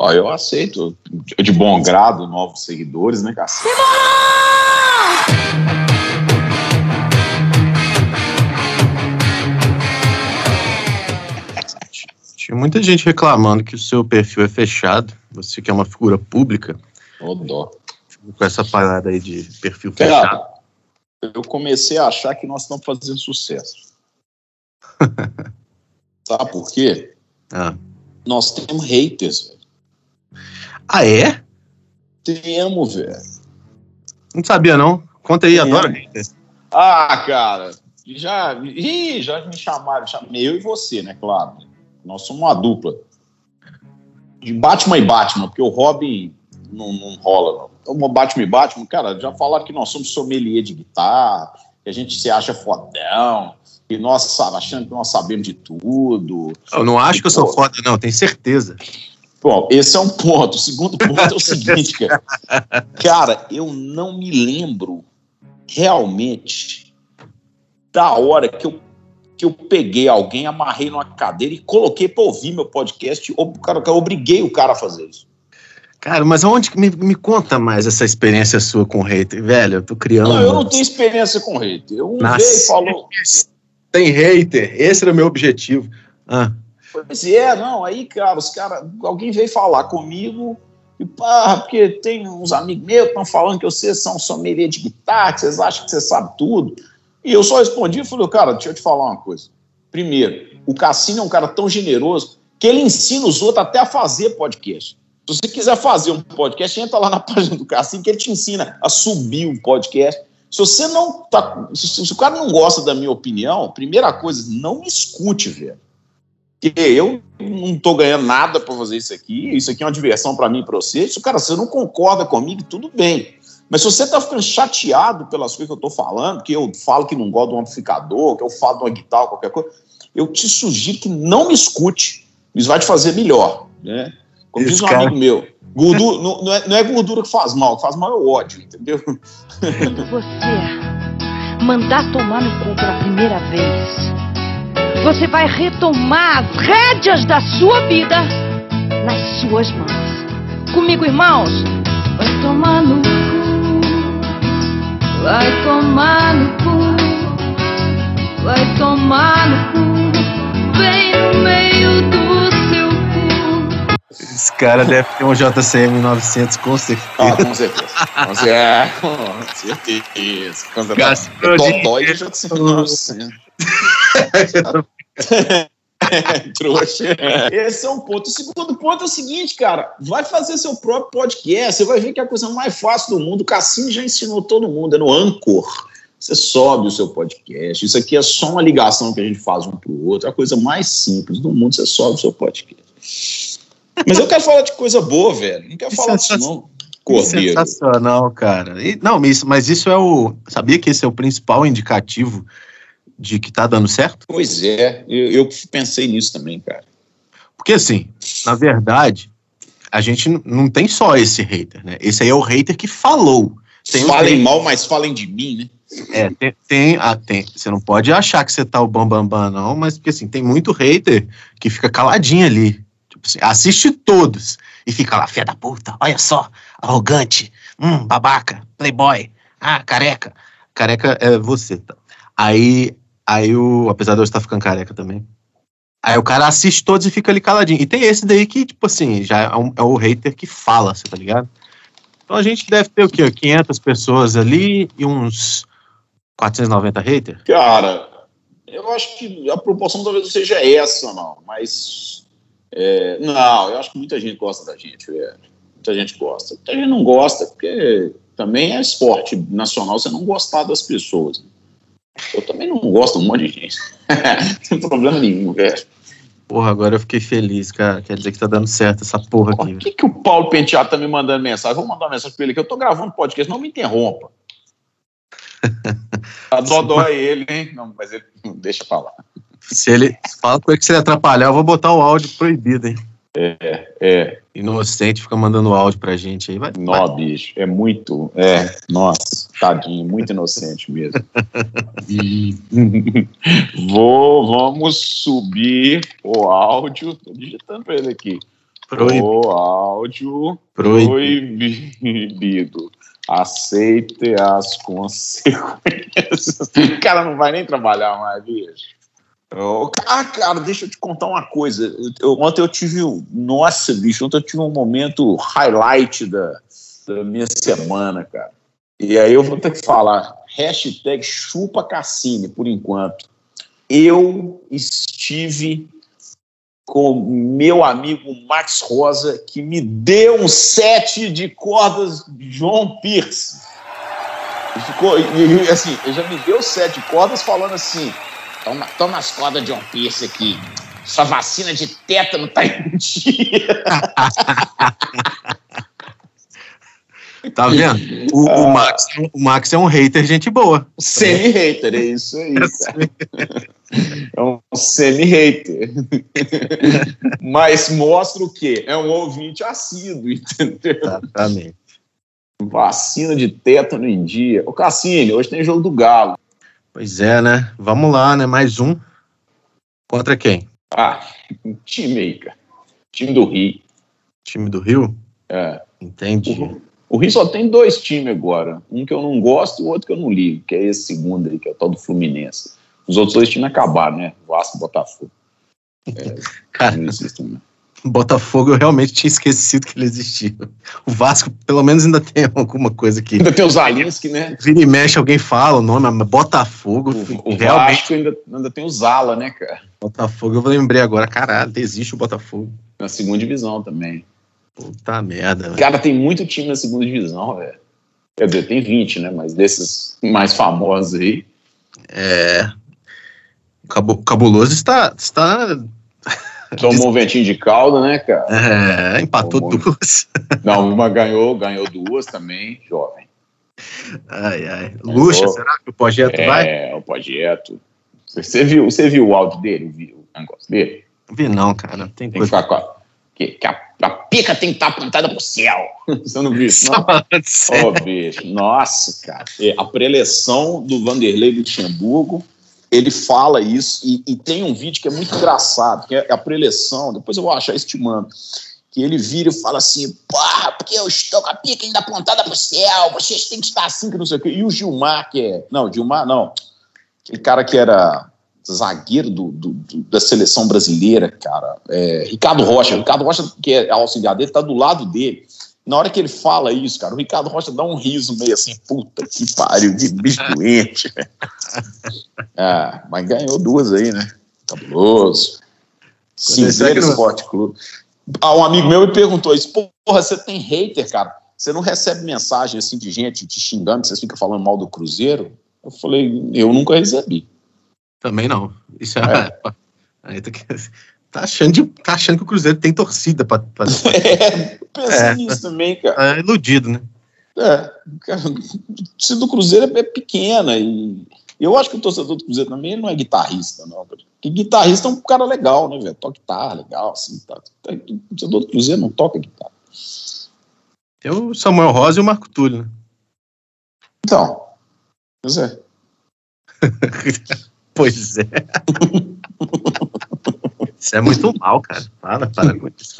Ó, eu aceito de bom grado novos seguidores, né, Cacete? Tinha muita gente reclamando que o seu perfil é fechado. Você que é uma figura pública. Ô, dó. Com essa parada aí de perfil Cara, fechado. eu comecei a achar que nós estamos fazendo sucesso. Sabe por quê? Ah. Nós temos haters, velho. Ah, é? Temos, velho. Não sabia, não. Conta aí, adoro. Ah, cara, já, ih, já me chamaram, chamei eu e você, né, claro. Nós somos uma dupla. De Batman e Batman, porque o Robin não, não rola, não. Então, Batman e Batman, cara, já falaram que nós somos sommelier de guitarra, que a gente se acha fodão, que nós achando que nós sabemos de tudo. Eu não acho que eu sou Pô. foda, não, tenho certeza. Bom, esse é um ponto. O segundo ponto é o seguinte, cara. Cara, eu não me lembro realmente da hora que eu, que eu peguei alguém, amarrei numa cadeira e coloquei pra ouvir meu podcast. O cara, eu obriguei o cara a fazer isso. Cara, mas aonde que me, me conta mais essa experiência sua com o hater? Velho, eu tô criando. Não, eu não tenho experiência com hater. Um Nasci- veio e falou. Tem hater, esse era o meu objetivo. Ah, Pois é, não, aí, cara, os caras. Alguém veio falar comigo. E pá, porque tem uns amigos meus que estão falando que vocês são sommelier de guitarra, que vocês acham que você sabe tudo. E eu só respondi e falei, cara, deixa eu te falar uma coisa. Primeiro, o Cassino é um cara tão generoso que ele ensina os outros até a fazer podcast. Se você quiser fazer um podcast, entra lá na página do Cassino que ele te ensina a subir o podcast. Se você não tá. Se, se o cara não gosta da minha opinião, primeira coisa, não me escute, velho. Porque eu não tô ganhando nada para fazer isso aqui, isso aqui é uma diversão para mim e para você. Se, cara, você não concorda comigo, tudo bem. Mas se você tá ficando chateado pelas coisas que eu tô falando, que eu falo que não gosto de um amplificador, que eu falo de uma guitarra, qualquer coisa, eu te sugiro que não me escute. Isso vai te fazer melhor, né? Como Esse diz um cara- amigo meu, gordura, não, não é, não é gordura que faz mal, o que faz mal é o ódio, entendeu? Quando você mandar tomar no cu pela primeira vez, você vai retomar as rédeas da sua vida nas suas mãos. Comigo, irmãos, vai tomar no cu, vai tomar no cu, vai tomar no cu, bem no meio do seu cu. esse cara deve ter um JCM 900 com certeza. Ah, com certeza. Com certeza. Com certeza. Quando Gastou Dodói dinheiro. já te nossa. Trouxa. Esse é um ponto. O segundo ponto é o seguinte, cara. Vai fazer seu próprio podcast. Você vai ver que é a coisa mais fácil do mundo. O Cassino já ensinou todo mundo. É no Anchor. Você sobe o seu podcast. Isso aqui é só uma ligação que a gente faz um pro outro. É a coisa mais simples do mundo. Você sobe o seu podcast. Mas eu quero falar de coisa boa, velho. Não quero Que falar disso, não. Cordeiro. Sensacional, cara. E- não, mas isso é o. Sabia que esse é o principal indicativo de que tá dando certo? Pois é, eu, eu pensei nisso também, cara. Porque assim, na verdade, a gente não tem só esse hater, né? Esse aí é o hater que falou. Tem falem mal, mas falem de mim, né? É, tem, tem, ah, tem. Você não pode achar que você tá o bambambam, bam, bam, não, mas porque assim, tem muito hater que fica caladinho ali. Tipo assim, assiste todos e fica lá, fé da puta, olha só, arrogante, hum, babaca, playboy, ah, careca. Careca é você, tá? Aí, aí o. Apesar de eu estar ficando careca também. Aí o cara assiste todos e fica ali caladinho. E tem esse daí que, tipo assim, já é, um- é o hater que fala, você tá ligado? Então a gente deve ter o quê? 500 pessoas ali e uns 490 haters? Cara, eu acho que a proporção talvez não seja essa, não. Mas. é, não, eu acho que muita gente gosta da gente, velho. Muita gente gosta. Muita gente não gosta, porque também é esporte nacional você não gostar das pessoas. Eu também não gosto de um monte de gente. não tem problema nenhum, velho. Porra, agora eu fiquei feliz, cara. Quer dizer que tá dando certo essa porra aqui. Por que, que o Paulo Penteado tá me mandando mensagem? Vou mandar uma mensagem pra ele que eu tô gravando podcast, não me interrompa. A Dodó é ele, hein? Não, mas ele deixa pra lá. Se ele fala com ele que se ele atrapalhar, eu vou botar o áudio proibido, hein? É, Inocente fica mandando áudio pra gente aí. Vai, vai. nó, bicho. É muito. É, nossa, tadinho, muito inocente mesmo. Vou, vamos subir o áudio. Tô digitando pra ele aqui. Proibido. O áudio proibido. proibido. Aceite as consequências. O cara não vai nem trabalhar mais, bicho. Ah, cara, deixa eu te contar uma coisa. Eu, ontem eu tive. Nossa, bicho, ontem eu tive um momento highlight da, da minha semana, cara. E aí eu vou ter que falar. Hashtag chupa Cassine, por enquanto. Eu estive com meu amigo Max Rosa, que me deu um set de cordas João Pierce. E ficou, e, assim, ele já me deu set de cordas falando assim: toma, toma as cordas de John Pierce aqui. Sua vacina de tétano tá em dia. Tá vendo? O, o, ah. Max, o Max é um hater, gente boa. Semi-hater, é isso aí. É, é um semi-hater. Mas mostra o quê? É um ouvinte assíduo, entendeu? Exatamente. Vacina de tétano em dia. Ô, Cassini, hoje tem jogo do Galo. Pois é, né? Vamos lá, né? Mais um. Contra quem? Ah, um time aí, cara. Time do Rio. Time do Rio? É. Entendi. O, o Rio só tem dois times agora. Um que eu não gosto e o outro que eu não ligo, que é esse segundo aí, que é o tal do Fluminense. Os outros dois times acabaram, né? Vasco e Botafogo. É, Cara, não né? Botafogo eu realmente tinha esquecido que ele existia. O Vasco, pelo menos, ainda tem alguma coisa que. Ainda tem os Zalinski, né? Vira e mexe, alguém fala o nome, mas Botafogo. O, o realmente... Vasco ainda, ainda tem o Zala, né, cara? Botafogo, eu lembrei agora, caralho, existe o Botafogo. Na segunda divisão também. Puta merda, velho. Cara, tem muito time na segunda divisão, velho. Quer dizer, tem 20, né? Mas desses mais famosos aí. É. O Cabuloso está. está... Tomou um ventinho de calda, né, cara? É, empatou Tomou... duas. Não, uma ganhou, ganhou duas também, jovem. Ai, ai. Luxa, será que o projeto é, vai? É, o projeto. Você viu, você viu o áudio dele, viu o negócio dele? Vi não, cara. Tem, tem coisa... que ficar com a, que, que a a pica tem que estar apontada pro céu. Você não viu isso, não? Oh, bicho. Nossa, cara. É, a preleção do Vanderlei Luxemburgo, ele fala isso, e, e, tem um vídeo que é muito engraçado, que é a preleção, depois eu vou achar estimando, que ele vira e fala assim, pá, porque eu estou com a pica ainda apontada pro céu, vocês têm que estar assim, que não sei o quê. E o Gilmar, que é... Não, Gilmar, não. Aquele cara que era zagueiro do, do, do, da seleção brasileira, cara, é, Ricardo Rocha. Ricardo Rocha, que é auxiliar dele, tá do lado dele. Na hora que ele fala isso, cara, o Ricardo Rocha dá um riso meio assim, puta que pariu, de bicho doente. ah, mas ganhou duas aí, né? Cabuloso. Cinzeiro Esporte Clube. Ah, um amigo meu me perguntou isso, porra, você tem hater, cara? Você não recebe mensagem assim de gente te xingando, que você fica falando mal do Cruzeiro? Eu falei, eu nunca recebi. Também não. Isso é. é. Aí tá, tá, achando de, tá achando que o Cruzeiro tem torcida pra. pra... É, pensei é, nisso também, cara. É iludido, né? É, cara, a torcida do Cruzeiro é pequena e eu acho que o torcedor do Cruzeiro também não é guitarrista, não. Porque guitarrista é um cara legal, né, velho? Toca guitarra, legal, assim. Tá. O torcedor do Cruzeiro não toca guitarra. Tem o Samuel Rosa e o Marco Túlio, né? Então, pois é. Pois é. Isso é muito mal, cara. Para, para com isso.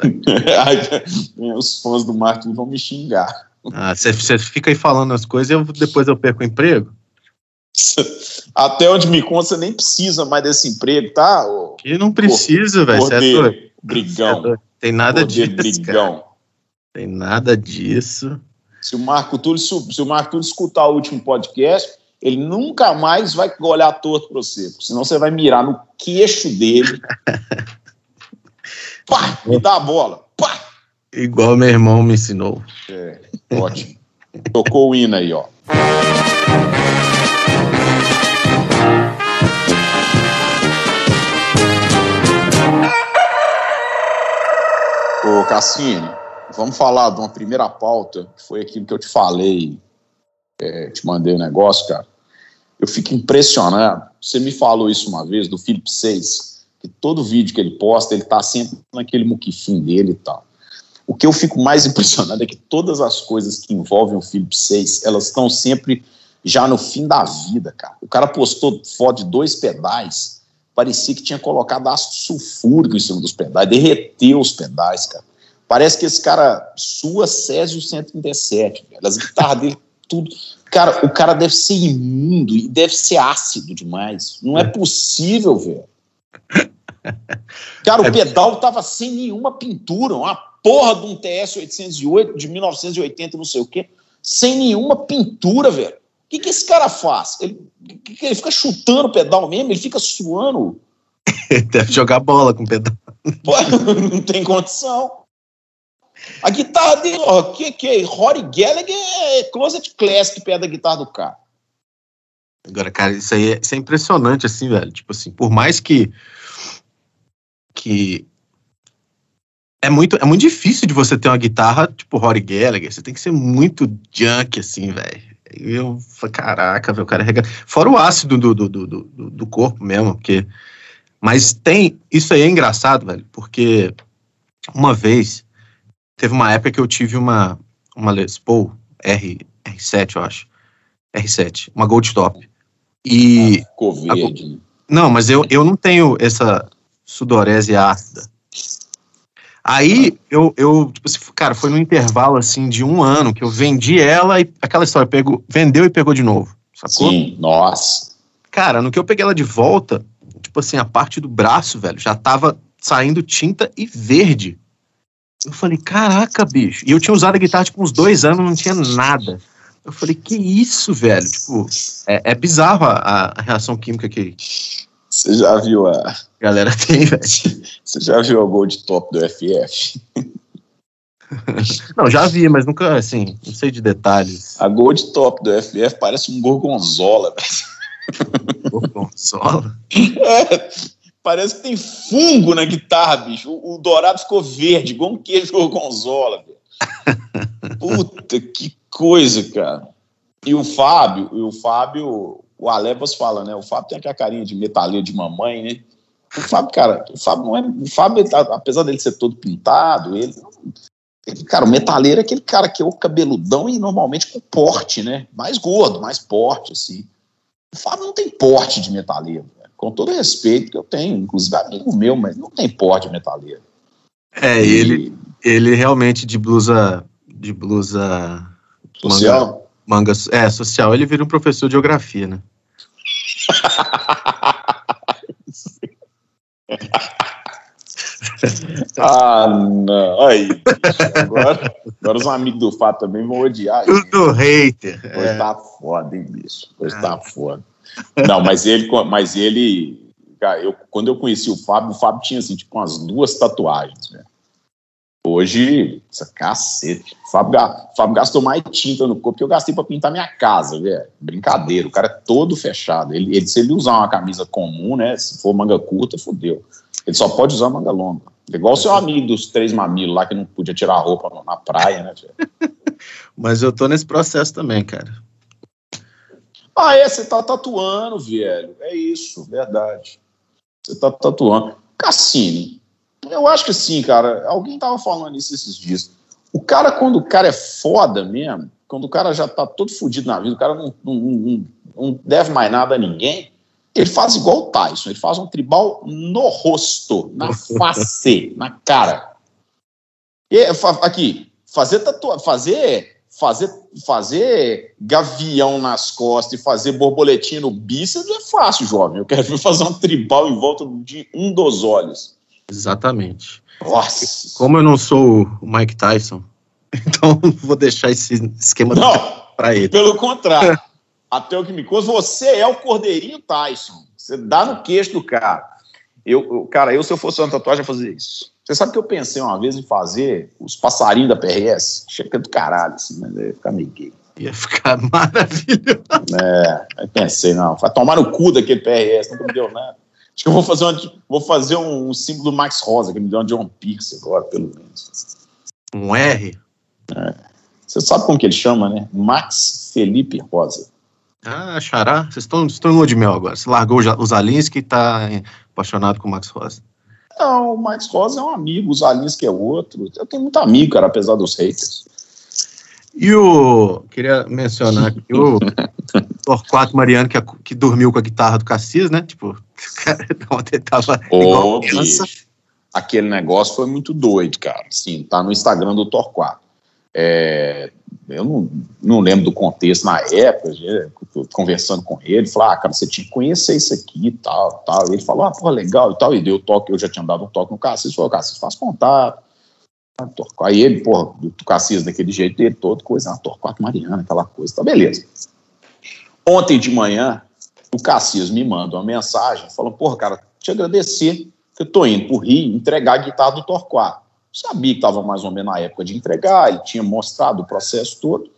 Os fãs do Martin vão me xingar. Ah, você fica aí falando as coisas e eu, depois eu perco o emprego? Até onde me conta, você nem precisa mais desse emprego, tá? Que não precisa, velho. É brigão. É Tem nada disso. Brigão. Cara. Tem nada disso. Se o Marco Túlio, se o Marco Túlio escutar o último podcast, ele nunca mais vai olhar torto para você, senão você vai mirar no queixo dele. Pá, me dá a bola. Pá. Igual meu irmão me ensinou. É, ótimo. Tocou o hino aí, ó. Ô, Cassini, vamos falar de uma primeira pauta, que foi aquilo que eu te falei é, te mandei o um negócio, cara, eu fico impressionado. Você me falou isso uma vez, do Felipe 6, que todo vídeo que ele posta, ele tá sempre naquele muquifim dele e tal. O que eu fico mais impressionado é que todas as coisas que envolvem o Felipe 6, elas estão sempre já no fim da vida, cara. O cara postou foto de dois pedais, parecia que tinha colocado ácido sulfúrico em cima dos pedais, derreteu os pedais, cara. Parece que esse cara sua Césio 137, velho. As guitarras dele, tudo. Cara, o cara deve ser imundo e deve ser ácido demais. Não é possível, velho. Cara, o é pedal tava sem nenhuma pintura, uma porra de um TS 808 de 1980, não sei o quê, sem nenhuma pintura, velho. O que, que esse cara faz? Ele, ele fica chutando o pedal mesmo, ele fica suando. Deve jogar bola com o pedal. Pô, não tem condição. A guitarra dele, ó, que, que Rory Gallagher é Closet Classic perto da guitarra do cara. Agora, cara, isso aí é, isso é impressionante, assim, velho. Tipo assim, por mais que que é muito, é muito difícil de você ter uma guitarra tipo Rory Gallagher. Você tem que ser muito junk, assim, velho. Eu, caraca, velho, o cara rega... Fora o ácido do, do, do, do, do corpo mesmo, porque. Mas tem. Isso aí é engraçado, velho, porque uma vez teve uma época que eu tive uma, uma Les Paul R, R7, eu acho. R7, uma Gold Top. E. Ficou verde. A, não, mas eu, eu não tenho essa sudorese ácida. Aí eu, eu tipo assim, cara, foi no intervalo assim de um ano que eu vendi ela e aquela história, pegou, vendeu e pegou de novo. Sacou? Sim, nossa. Cara, no que eu peguei ela de volta, tipo assim, a parte do braço, velho, já tava saindo tinta e verde. Eu falei, caraca, bicho. E eu tinha usado a guitarra tipo uns dois anos, não tinha nada. Eu falei, que isso, velho? Tipo, é, é bizarro a, a reação química que, você já viu a. Galera tem, velho. Você já viu o Gold Top do FF? não, já vi, mas nunca, assim, não sei de detalhes. A Gold Top do FF parece um gorgonzola, velho. Gorgonzola? É, parece que tem fungo na guitarra, bicho. O, o dourado ficou verde, igual um queijo gorgonzola, velho. Puta, que coisa, cara. E o Fábio, e o Fábio, o Alebas fala, né? O Fábio tem aquela carinha de metaleiro de mamãe, né? O Fábio, cara, o Fábio não é. O Fábio, apesar dele ser todo pintado, ele. Cara, o metaleiro é aquele cara que é o cabeludão e normalmente com porte, né? Mais gordo, mais porte, assim. O Fábio não tem porte de metaleiro? Com todo respeito que eu tenho, inclusive amigo meu, mas não tem porte metaleiro. É, e... ele, ele realmente de blusa. De blusa. Social? Manga, manga, é, social, ele vira um professor de geografia, né? ah, não. Aí. Agora, agora os amigos do Fábio também vão odiar. Tudo hater. Pois é. tá foda, hein, bicho? Pois tá é. foda. Não, mas ele, mas ele. Cara, eu, quando eu conheci o Fábio, o Fábio tinha assim, tipo, umas duas tatuagens, né? Hoje, essa cacete. O Fábio, Fábio gastou mais tinta no corpo que eu gastei para pintar minha casa, velho. Brincadeira, o cara é todo fechado. Ele, ele, se ele usar uma camisa comum, né? Se for manga curta, fodeu. Ele só pode usar manga longa. Igual o seu amigo dos três mamilos lá que não podia tirar a roupa na praia, né, Mas eu tô nesse processo também, cara. Ah, é, você tá tatuando, velho. É isso, verdade. Você tá tatuando. Cassini, eu acho que sim, cara. Alguém tava falando isso esses dias. O cara, quando o cara é foda mesmo, quando o cara já tá todo fudido na vida, o cara não, não, não, não deve mais nada a ninguém, ele faz igual o Tyson, ele faz um tribal no rosto, na face, na cara. E, aqui, fazer tatuagem, fazer, fazer, fazer gavião nas costas e fazer borboletinha no bíceps é fácil, jovem. Eu quero ver fazer um tribal em volta de um dos olhos. Exatamente. Nossa. Como eu não sou o Mike Tyson, então vou deixar esse esquema para ele. Pelo contrário. Até o que me consta, você é o Cordeirinho Tyson. Você dá no queixo do cara. Eu, eu, cara, eu se eu fosse uma tatuagem, ia fazer isso. Você sabe que eu pensei uma vez em fazer os passarinhos da PRS? Chega do caralho, assim, mas ia ficar meio gay. Ia ficar maravilhoso. É, aí pensei, não, vai tomar no cu daquele PRS, não me deu nada. Acho que eu vou fazer, uma, vou fazer um símbolo do Max Rosa, que me deu uma John Pierce agora, pelo menos. Um R? É. Você sabe como que ele chama, né? Max Felipe Rosa. Ah, Xará, vocês estão, estão em lua de mel agora. Você largou o Zalinski e está apaixonado com o Max Rosa. Não, o Max Rosa é um amigo, o Zalinski é outro. Eu tenho muito amigo, cara, apesar dos haters. E o. Queria mencionar aqui o Torquato Mariano, que, que dormiu com a guitarra do Cassis, né? Tipo, o cara ontem tava oh, igual criança. aquele negócio foi muito doido, cara. Sim, tá no Instagram do Torquato. É, eu não, não lembro do contexto na época, conversando com ele, falou, ah, cara, você tinha que conhecer isso aqui e tal, tal. E ele falou, ah, pô, legal e tal, e deu toque, eu já tinha dado um toque no Cassis, falou, Cassis, faz contato. Aí ele, porra, do Cassis daquele jeito dele, todo coisa, ah, Torquato Mariana, aquela coisa, tá beleza. Ontem de manhã, o Cassis me manda uma mensagem, falando, porra, cara, te agradecer, que eu tô indo pro Rio entregar a guitarra do Torquato. Sabia que estava mais ou menos na época de entregar, ele tinha mostrado o processo todo.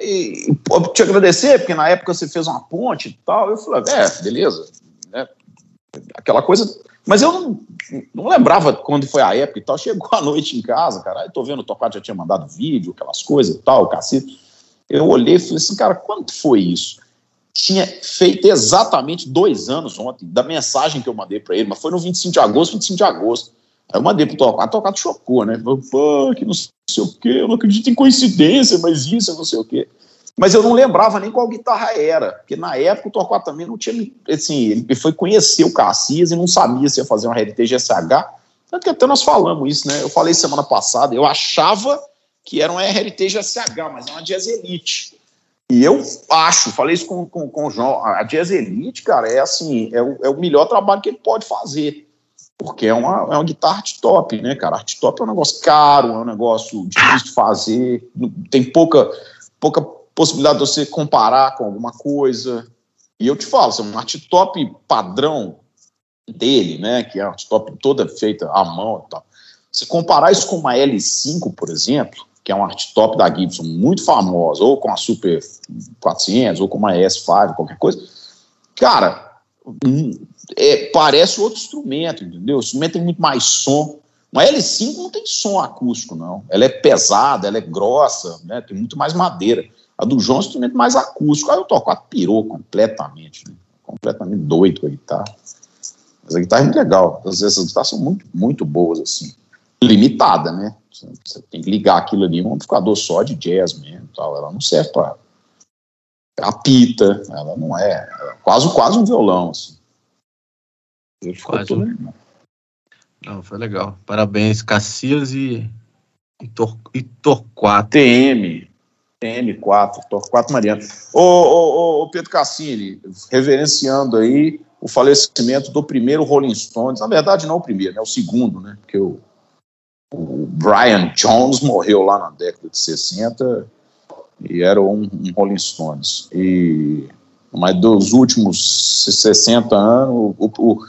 E, pô, te agradecer, porque na época você fez uma ponte e tal. Eu falei, é, beleza. Né? Aquela coisa. Mas eu não, não, lembrava quando foi a época e tal. Chegou a noite em casa, cara. Aí tô vendo o Tocato já tinha mandado vídeo, aquelas coisas e tal, cacete. Eu olhei e falei assim, cara, quanto foi isso? Tinha feito exatamente dois anos ontem da mensagem que eu mandei para ele, mas foi no 25 de agosto, 25 de agosto. Aí eu mandei pro Tocato, o Tocato chocou, né? Falou, que não sei o quê, eu não acredito em coincidência, mas isso, não sei o quê. Mas eu não lembrava nem qual guitarra era, porque na época o Torquato também não tinha, assim, ele foi conhecer o Cassias e não sabia se ia fazer uma RT GSH, tanto que até nós falamos isso, né? Eu falei semana passada, eu achava que era uma RT GSH, mas é uma Jazz Elite. E eu acho, falei isso com, com, com o João, a Jazz Elite, cara, é assim, é o, é o melhor trabalho que ele pode fazer porque é uma, é uma guitarra art top, né, cara? Art top é um negócio caro, é um negócio difícil de fazer, tem pouca, pouca possibilidade de você comparar com alguma coisa. E eu te falo, assim, um art top padrão dele, né, que é art top toda feita à mão e tal. Se comparar isso com uma L5, por exemplo, que é um art top da Gibson muito famosa, ou com a Super 400, ou com uma S5, qualquer coisa, cara, é, parece outro instrumento, entendeu? O instrumento tem muito mais som. Uma L5 não tem som acústico, não. Ela é pesada, ela é grossa, né? tem muito mais madeira. A do João é um instrumento mais acústico. Aí o Torquato pirou completamente, né? completamente doido com a guitarra. Mas a guitarra é muito legal. Essas guitarras são muito, muito boas, assim. Limitada, né? Você tem que ligar aquilo ali, um amplificador só de jazz mesmo. Tal. Ela não serve para apita, ela não é, é quase quase um violão assim. Quase. Não, foi legal. Parabéns, Cassias e, e, Tor, e Torquato. TM, TM4, Torquato Mariano. Ô, ô, ô, Pedro Cassini, reverenciando aí o falecimento do primeiro Rolling Stones, na verdade não o primeiro, né, o segundo, né, porque o, o Brian Jones morreu lá na década de 60, e era um, um Rolling Stones. E, mas dos últimos 60 anos, o, o,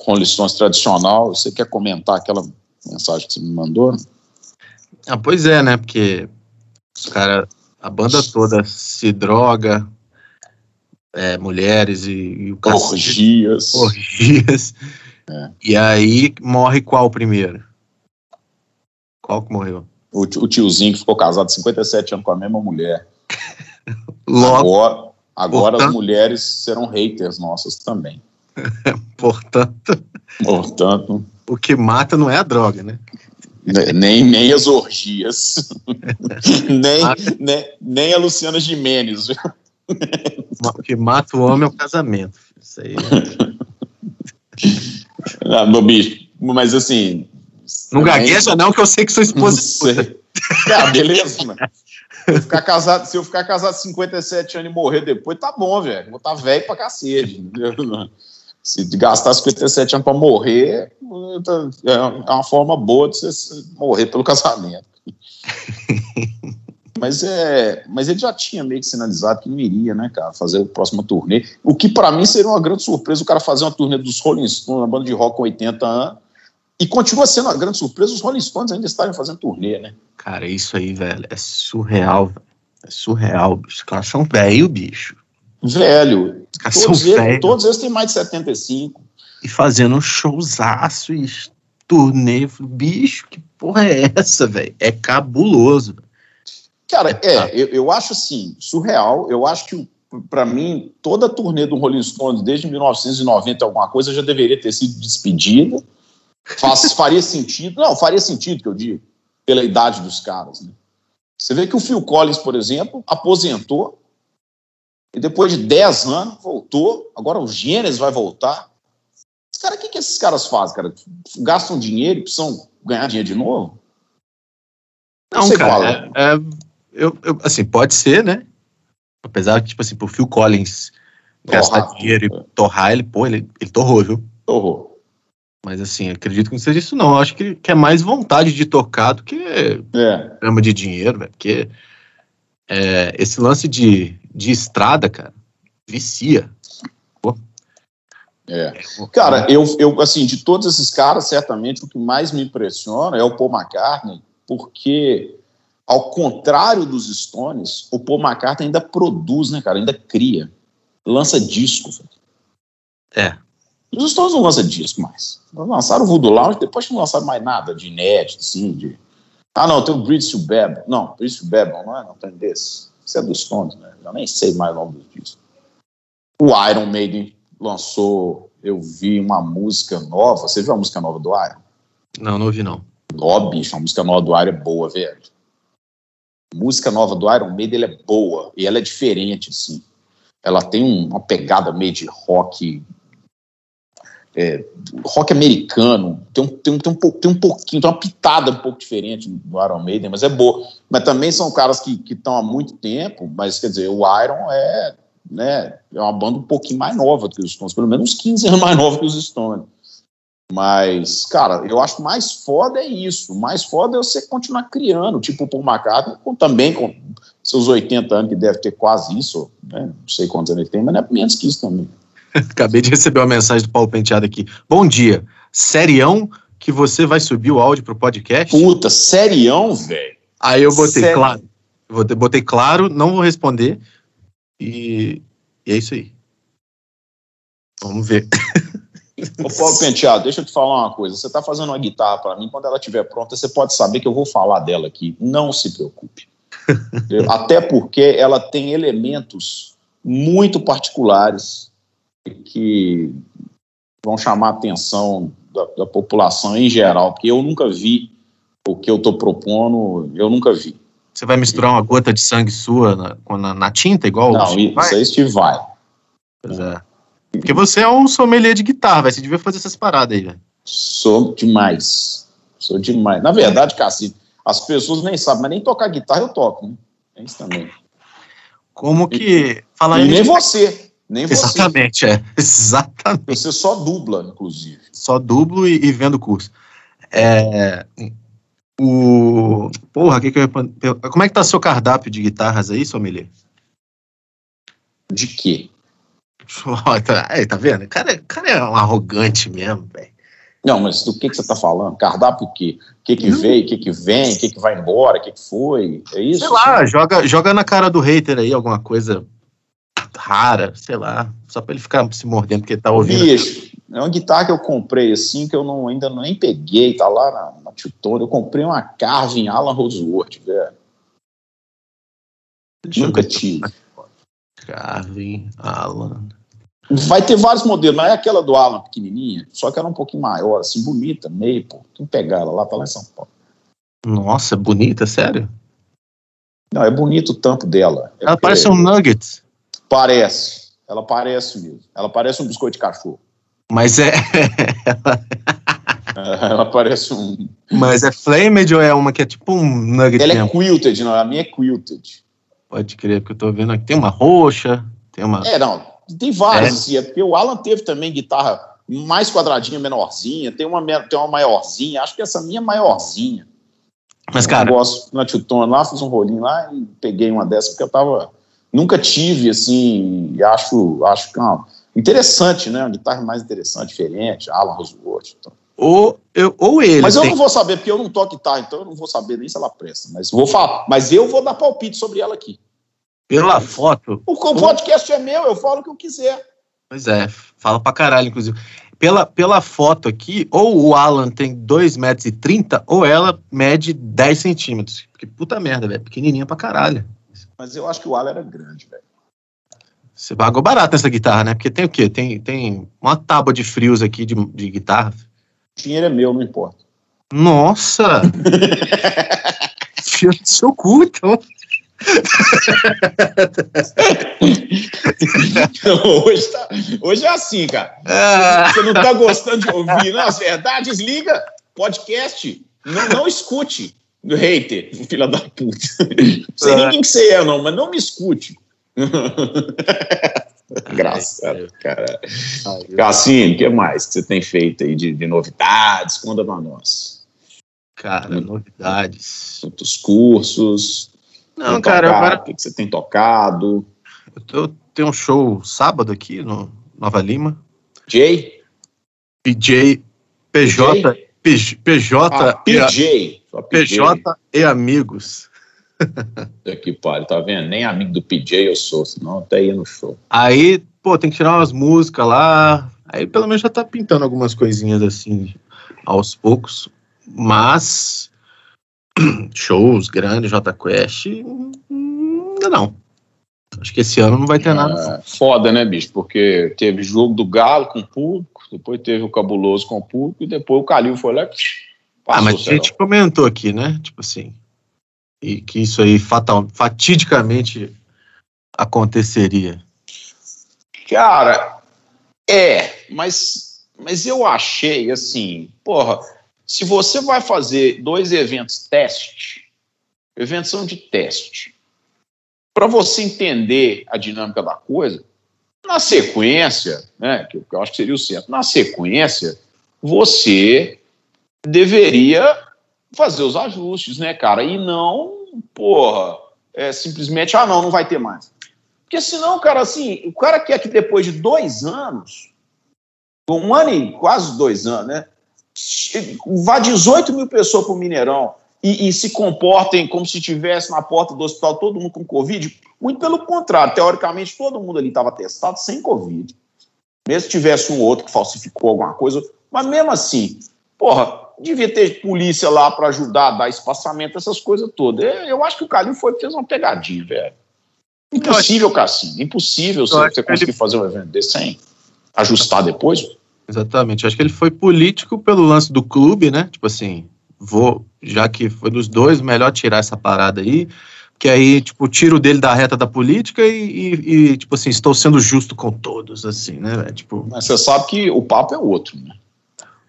Rolling Stones tradicional, você quer comentar aquela mensagem que você me mandou? Ah, pois é, né? Porque os caras, a banda toda se droga, é, mulheres e, e o cara. Orgias. Orgias. É. E aí morre qual primeiro? Qual que morreu? o, o tiozinho que ficou casado 57 anos com a mesma mulher. Logo, agora agora portanto, as mulheres serão haters nossas também. portanto, portanto, o que mata não é a droga, né? Nem, nem as orgias. nem, nem, nem a Luciana Jimenez. o que mata o homem é o casamento. Isso aí. É... Ah, meu bicho, mas assim, não gagueja, não, que eu sei que sua esposa. Ah, beleza, mano. Se eu, ficar casado, se eu ficar casado 57 anos e morrer depois, tá bom, velho. Vou estar tá velho pra cacete. Entendeu? Se gastar 57 anos pra morrer, é uma forma boa de você morrer pelo casamento. Mas, é, mas ele já tinha meio que sinalizado que não iria, né, cara, fazer o próximo turnê. O que para mim seria uma grande surpresa o cara fazer uma turnê dos Rolling Stones, uma banda de rock com 80 anos, e continua sendo uma grande surpresa os Rolling Stones ainda estarem fazendo turnê, né? Cara, isso aí, velho, é surreal, velho. É surreal, bicho. Os caras são velho, bicho. Velho. Todos, são eles, velho. todos eles têm mais de 75. E fazendo um showzaço e turnê. Bicho, que porra é essa, velho? É cabuloso. Cara, é, é eu, eu acho assim, surreal. Eu acho que para mim, toda a turnê do Rolling Stones desde 1990 alguma coisa já deveria ter sido despedida Faz, faria sentido. Não, faria sentido que eu digo, pela idade dos caras. Né? Você vê que o Phil Collins, por exemplo, aposentou e depois de 10 anos voltou. Agora o Gênesis vai voltar. Os caras, o que, que esses caras fazem, cara? Gastam dinheiro e precisam ganhar dinheiro de novo? Não, sei cara, qual é- é, eu, eu- assim, pode ser, né? Apesar que, tipo assim, pro Phil Collins gastar Torrar. dinheiro e torrar, ele, pô, ele, ele torrou, viu? Horror. Mas assim, acredito que não seja isso, não. Eu acho que, que é mais vontade de tocar do que É. grama de dinheiro, velho. Porque é, esse lance de, de estrada, cara, vicia. É. Cara, eu, eu, assim, de todos esses caras, certamente o que mais me impressiona é o Paul McCartney, porque, ao contrário dos Stones, o Paul McCartney ainda produz, né, cara? Ainda cria. Lança disco. É. Os Stones não lançam disco mais. Lançaram o Voodoo Lounge, depois não lançaram mais nada de inédito, assim, de... Ah, não, tem o Bridge to Babel. Não, Bridge to Babel, não é? Não tem desse. Isso é dos Stones, né? Eu nem sei mais o nome dos discos. O Iron Maiden lançou, eu vi uma música nova. Você viu a música nova do Iron? Não, não ouvi, não. Ó, bicho, a música nova do Iron é boa, velho. A música nova do Iron Maiden ela é boa e ela é diferente, assim. Ela tem um- uma pegada meio de rock. É, rock americano. Tem um, tem, um, tem, um, tem um pouquinho, tem uma pitada um pouco diferente do Iron Maiden, mas é boa. Mas também são caras que estão há muito tempo, mas quer dizer, o Iron é, né, é uma banda um pouquinho mais nova que os Stones, pelo menos uns 15 anos mais nova que os Stones. Mas, cara, eu acho mais foda é isso. Mais foda é você continuar criando, tipo o Paul McCartney, com, também com seus 80 anos, que deve ter quase isso, né? Não sei quantos anos ele tem, mas não é menos que isso também. Acabei de receber uma mensagem do Paulo Penteado aqui. Bom dia. Serião que você vai subir o áudio pro podcast? Puta, serião, velho. Aí eu botei, Sério? claro. Botei, claro, não vou responder. E, e é isso aí. Vamos ver. Ô, Paulo Penteado, deixa eu te falar uma coisa. Você tá fazendo uma guitarra para mim, quando ela estiver pronta, você pode saber que eu vou falar dela aqui. Não se preocupe. Até porque ela tem elementos muito particulares que vão chamar a atenção da, da população em geral, porque eu nunca vi o que eu estou propondo, eu nunca vi. Você vai misturar uma gota de sangue sua na, na, na tinta, igual Não, isso Vai? aí Steve vai. Pois é. Porque você é um sommelier de guitarra, velho. Você devia fazer essas paradas aí, velho. Sou demais. Sou demais. Na verdade, Cacete, as pessoas nem sabem, mas nem tocar guitarra eu toco, né? É isso também. Como que. Falar E nem você. Nem você. Exatamente, é. Exatamente. Você só dubla, inclusive. Só dublo e, e vendo curso. É, o. Porra, que que eu como é que tá seu cardápio de guitarras aí, sommelier? De quê? Ó, tá, aí, tá vendo? O cara, é- cara é um arrogante mesmo, velho. Não, mas do que, que você está falando? Cardápio o quê? O que, que veio, o que, que vem, o que, que vai embora, o que, que foi? É isso? Sei lá, joga, joga na cara do hater aí alguma coisa rara, sei lá, só pra ele ficar se mordendo porque tá ouvindo. Bicho, é uma guitarra que eu comprei assim, que eu não, ainda nem peguei, tá lá na, na. Eu comprei uma Carvin Alan Roseworth, velho. Deixa Nunca tive. Carvin, Alan. Vai ter vários modelos, não é aquela do Alan pequenininha, só que ela é um pouquinho maior, assim, bonita, meio, pô. Tem que pegar ela lá, tá lá em São Paulo. Nossa, bonita, sério? Não, é bonito o tampo dela. É Ela parece um nugget, Parece. Ela parece mesmo. Ela parece um biscoito de cachorro. mas é, Ela parece um. mas é flamed ou é uma que é tipo um nugget Ela é mesmo? quilted, não. A minha é quilted. Pode crer, porque eu tô vendo aqui, tem uma roxa, tem uma... É, não. Tem várias, É. É porque o Alan teve também guitarra mais quadradinha, menorzinha. Tem uma, tem uma maiorzinha. Acho que essa minha é maiorzinha. Mas, cara, Eu gosto na Tutona lá, fiz um rolinho lá e peguei uma dessa porque eu tava. Nunca tive, assim, acho, acho que é interessante, né? Uma guitarra mais interessante, diferente, Alan Roseworth. Então. ou, eu, ou ele Mas eu tem... não vou saber, porque eu não toco guitarra, então eu não vou saber nem se ela presta. Mas vou falar. Mas eu vou dar palpite sobre ela aqui. Pela foto, O, o podcast é meu, eu falo o que eu quiser. pois é, fala pra caralho, inclusive. Pela, pela foto aqui, ou o Alan tem 2,30 metros, e 30, ou ela mede 10 centímetros. Porque puta merda, velho, pequenininha pra caralho. Mas eu acho que o Alan era grande, velho. Você pagou barato nessa guitarra, né? Porque tem o quê? Tem, tem uma tábua de frios aqui de, de guitarra. O dinheiro é meu, não importa. Nossa! Fio do seu cu, então. hoje, tá, hoje é assim, cara. Ah. Você não tá gostando de ouvir não, as verdades? Liga, podcast. Não, não escute. Hater, filha da puta. Não sei nem quem que você é, não, mas não me escute. Engraçado, cara. Cassino, o que mais que você tem feito aí de, de novidades? Conta pra nós. Cara, novidades. Muitos cursos. Não, cara, tocar, agora... o que você tem tocado? Eu tô, tenho um show sábado aqui no Nova Lima. J? PJ, PJ, PJ, PJ, ah, PJ. PJ e amigos. Aqui, pode, tá vendo? Nem amigo do PJ eu sou, senão até ia no show. Aí, pô, tem que tirar umas músicas lá. Aí pelo menos já tá pintando algumas coisinhas assim aos poucos. Mas shows grandes, J Quest, ainda não. Acho que esse ano não vai ter é, nada. Foda, né, bicho? Porque teve jogo do Galo com o público, depois teve o Cabuloso com o público, e depois o Calil foi lá ah, mas a gente comentou aqui, né? Tipo assim, e que isso aí fatal, fatidicamente aconteceria. Cara, é, mas, mas eu achei assim, porra, se você vai fazer dois eventos teste, eventos são de teste, para você entender a dinâmica da coisa, na sequência, né, que eu acho que seria o certo, na sequência, você deveria fazer os ajustes, né, cara? E não, porra, é, simplesmente, ah, não, não vai ter mais. Porque senão, cara, assim, o cara quer que depois de dois anos, um ano e quase dois anos, né? Vá 18 mil pessoas para o Mineirão e, e, se comportem como se estivesse na porta do hospital todo mundo com Covid. Muito pelo contrário, teoricamente todo mundo ali estava testado sem Covid. Mesmo se tivesse um outro que falsificou alguma coisa, mas mesmo assim, porra, devia ter polícia lá para ajudar a dar espaçamento, essas coisas todas. É, eu acho que o Calil foi fez uma pegadinha, velho. Impossível, Cassim. Impossível você, você conseguir ele... fazer um evento desse sem ajustar depois. Exatamente. Acho que ele foi político pelo lance do clube, né? Tipo assim, vou, já que foi dos dois, melhor tirar essa parada aí. Que aí, tipo, tiro dele da reta da política e, e, e, tipo assim, estou sendo justo com todos, assim, né? Tipo... Mas você sabe que o papo é outro, né?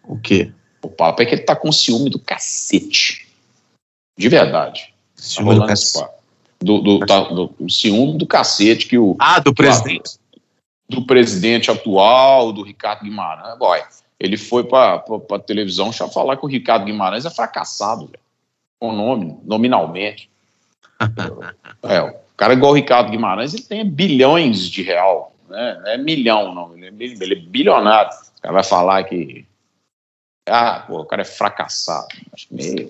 O quê? O papo é que ele tá com ciúme do cacete. De verdade. Ciúme tá do cacete. Do, do, tá, do, do, ciúme do cacete que o. Ah, do presidente. do presidente atual, do Ricardo Guimarães. Boy, ele foi para a televisão já falar que o Ricardo Guimarães é fracassado, velho. Com nome, nominalmente. é, o cara igual o Ricardo Guimarães, ele tem bilhões de real. Né? Não é milhão, não. Ele é, ele é bilionário. O cara vai falar que ah, pô, o cara é fracassado. Acho meio.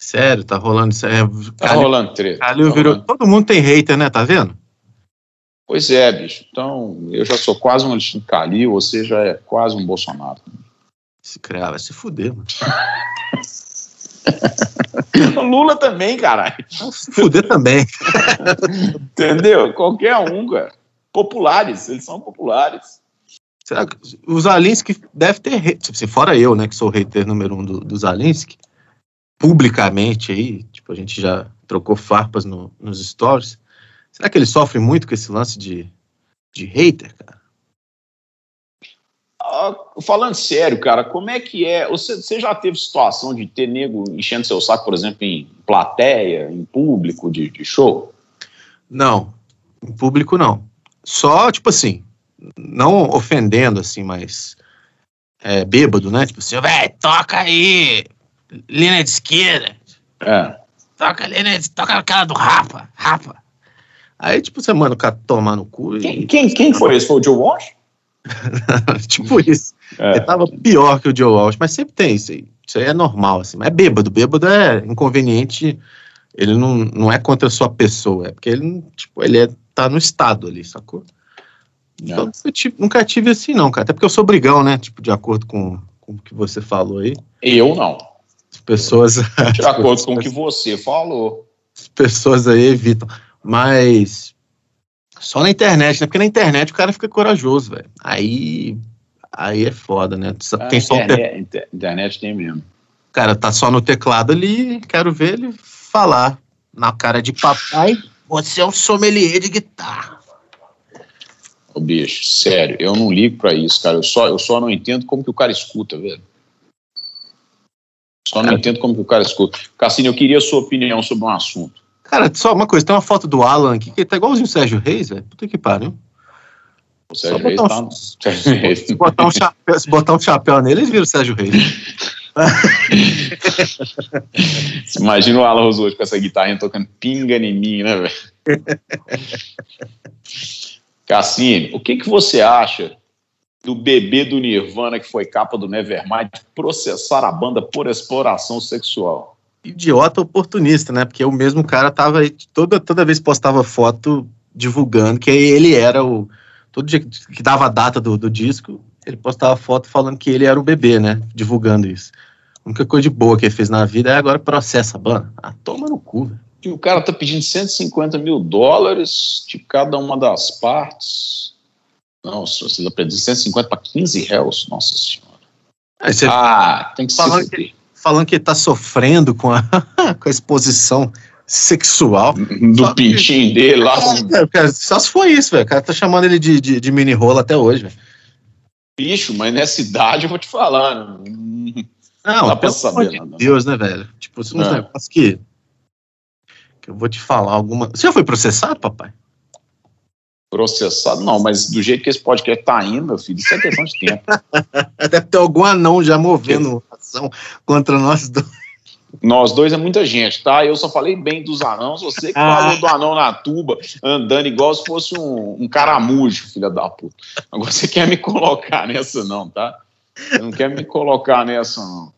Sério, tá rolando isso é, Tá Calil, rolando treta. Calil tá virou. Rolando. Todo mundo tem hater, né? Tá vendo? Pois é, bicho. Então, eu já sou quase um Alexandre Calil, você já é quase um Bolsonaro. Se criar, vai se fuder, mano. Lula também, caralho. Se fuder também. Entendeu? Qualquer um, cara. Populares, eles são populares. Será que o Zalinski deve ter. Tipo, se fora eu, né, que sou o hater número um do, do Zalinski, publicamente aí, tipo, a gente já trocou farpas no, nos stories. Será que ele sofre muito com esse lance de, de hater, cara? Uh, falando sério, cara, como é que é? Você, você já teve situação de ter nego enchendo seu saco, por exemplo, em plateia, em público de, de show? Não, em público não. Só, tipo assim, não ofendendo, assim, mas é, bêbado, né? Tipo assim, velho, toca aí, linha de esquerda. É. Toca a linha, toca aquela do Rapa, Rapa. Aí, tipo, você manda o cara tomar no cu. Quem, e... quem, quem foi esse? Foi o Joe Walsh? tipo isso. É. Ele tava pior que o Joe Walsh, mas sempre tem isso aí. Isso aí é normal, assim. Mas é bêbado. Bêbado é inconveniente. Ele não, não é contra a sua pessoa, é porque ele, tipo, ele é, tá no estado ali, sacou? Então, nunca tive, nunca tive assim, não, cara. Até porque eu sou brigão, né? Tipo, de acordo com, com o que você falou aí. Eu não. As pessoas. De acordo com o que você falou. As pessoas aí evitam. Mas. Só na internet, né? Porque na internet o cara fica corajoso, velho. Aí. Aí é foda, né? Tem só internet, te... internet tem mesmo. Cara, tá só no teclado ali, quero ver ele falar. na cara de papai, você é um sommelier de guitarra. Ô, bicho, sério, eu não ligo pra isso, cara. Eu só, eu só não entendo como que o cara escuta, velho. Só não entendo como que o cara escuta. Cassino, eu queria a sua opinião sobre um assunto. Cara, só uma coisa, tem uma foto do Alan aqui que tá igualzinho o Sérgio Reis, velho. Puta que pariu. O Sérgio Reis tá. um- Sérgio Reis. Se botar um chapéu, se botar um chapéu nele, eles viram o Sérgio Reis. Imagina o Alan Rososo com essa guitarrinha tocando pinga em mim, né, velho? Cassini, o que, que você acha do bebê do Nirvana que foi capa do Nevermind processar a banda por exploração sexual? Idiota oportunista, né? Porque o mesmo cara tava aí, toda, toda vez postava foto divulgando que ele era o. Todo dia que dava a data do, do disco, ele postava foto falando que ele era o bebê, né? Divulgando isso. A única coisa de boa que ele fez na vida é agora processa a banda. Ah, toma no cu, velho. E o cara tá pedindo 150 mil dólares de cada uma das partes. Não, se você tá pedindo 150 para 15 réus, nossa senhora. Ah, tem que. Falando falando que ele tá sofrendo com a, com a exposição sexual. Do pintinho dele lá. com- É, cara, só se foi isso, velho. O cara tá chamando ele de, de, de mini rola até hoje, velho. Bicho, mas nessa idade eu vou te falar. né? Não, dá pra saber, de não, não. Deus, né, velho? Tipo, uns É. que, que eu vou te falar alguma. Você já foi processado, papai? Processado. Não, mas do jeito que esse podcast tá indo, meu filho, isso é questão de tempo. Deve ter algum anão já movendo ação contra nós dois. Nós dois é muita gente, tá? Eu só falei bem dos anãos, você que Ah. falou do anão na tuba, andando igual se fosse um, um caramujo, filha da puta. Agora você quer me colocar nessa, não, tá? Você não quer me colocar nessa, não.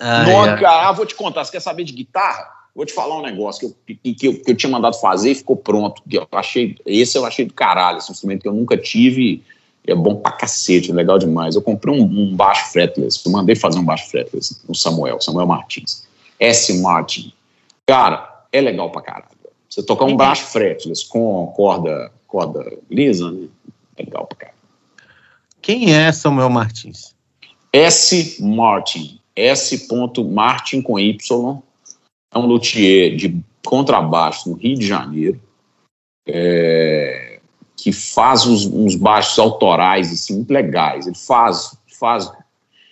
Não, cara, ah, vou te contar. Você quer saber de guitarra? Vou te falar um negócio que eu, que, eu, que eu tinha mandado fazer e ficou pronto. Que eu achei, esse eu achei do caralho, esse instrumento que eu nunca tive. É bom pra cacete, é legal demais. Eu comprei um, um baixo fretless. Eu mandei fazer um baixo fretless no Samuel, Samuel Martins. S. Martin. Cara, é legal pra caralho. Você tocar um baixo fretless com corda, corda lisa, né? É legal pra caralho. Quem é Samuel Martins? S. Martin. S. Martin com Y. É um luthier de contrabaixo no Rio de Janeiro. é, que faz uns, uns baixos autorais assim, muito legais. Ele faz, faz,